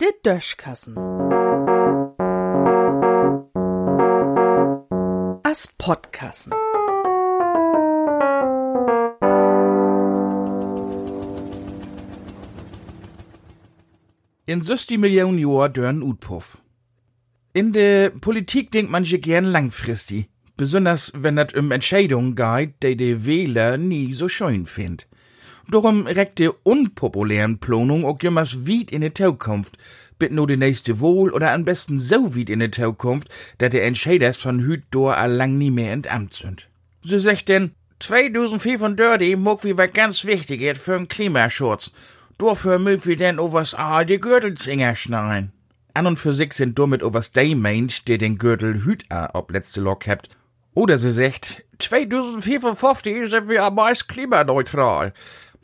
Der Döschkassen. As Podkassen. In 60 Millionen Jahr dörren Utpuff. In der Politik denkt manche gern langfristig. Besonders wenn das um Entscheidungen geht, die die Wähler nie so schön find. Darum reckt die unpopulären Planung auch jemals weit in die Zukunft, bit nur die nächste Wohl oder am besten so weit in die Zukunft, dass die Entscheiders von hüt dor allang nie mehr in Amt sind. So sagt denn, 2035 mag wie was ganz Wichtiges für den Klimaschutz. Dafür mögt wir denn overs all die Gürtelzinger schneiden. An und für sich sind damit overs die meint, der den Gürtel hüt a ob letzte Lok habt. Oder sie sagt, 2055 sind wir am meist klimaneutral.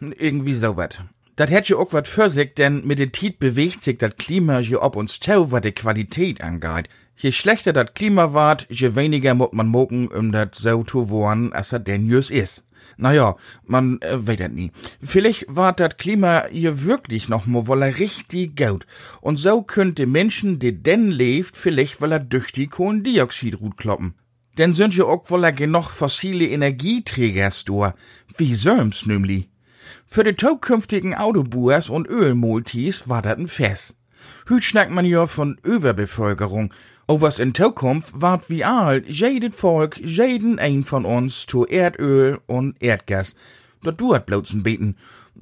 Irgendwie so wat. Dat hätt ja auch wat für sich, denn mit der Tiet bewegt sich dat Klima ja ob uns tau, wat die Qualität angeht. Je schlechter dat Klima wart, je weniger muss man moken, um dat so zu wohnen, als dat denn jüs is. Naja, man äh, weet dat nie. Vielleicht war dat Klima hier wirklich noch mal wolle richtig gut. Und so könnte Menschen, die denn lebt, vielleicht wolle durch die Kohlendioxid kloppen. Denn sind ja auch wolle genug fossile Energieträgers do. Wie söms nämlich. Für die zukünftigen Autobuers und Ölmultis war dat ein Fest. Hüt schnackt man ja von Überbevölkerung. O was in Zukunft wart wie all, jedes Volk, jeden ein von uns zu Erdöl und Erdgas. Dat duert bloß beten.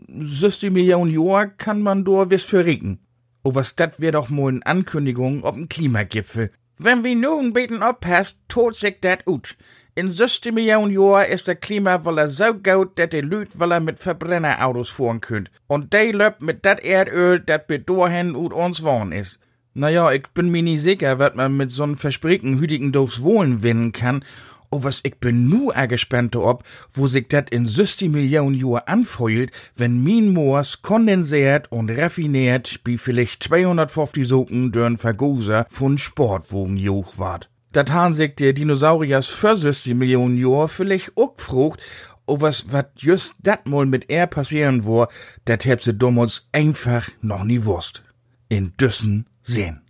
60 Millionen Jahr kann man do wis für regen. O was dat wär doch mal eine Ankündigung ob n Klimagipfel. Wenn wir nun beten oppasst, tot sich dat ut. In 60 Millionen Jahr ist der Klimawolle so gut, dat die wolle mit Verbrennerautos fahren könnt. Und die löbt mit dat Erdöl, dat bis dahin ut uns wohn is. Naja, ich bin mir nie sicher, wat man mit so'n versprichten hütigen durchs Wohlen winnen kann. O was ich bin nu gespannt ob, wo sich dat in 60 Millionen Jahr anfeult, wenn min Moors kondensiert und raffiniert wie vielleicht 250 Socken dörn Vergoser von Sportwogen joch ward. Dat han sich der Dinosauriers für 60 Millionen Jahr vielleicht auch frucht, o was wat just dat mal mit er passieren wo, dat hätt dumm uns einfach noch nie wusst. In Düssen sehen.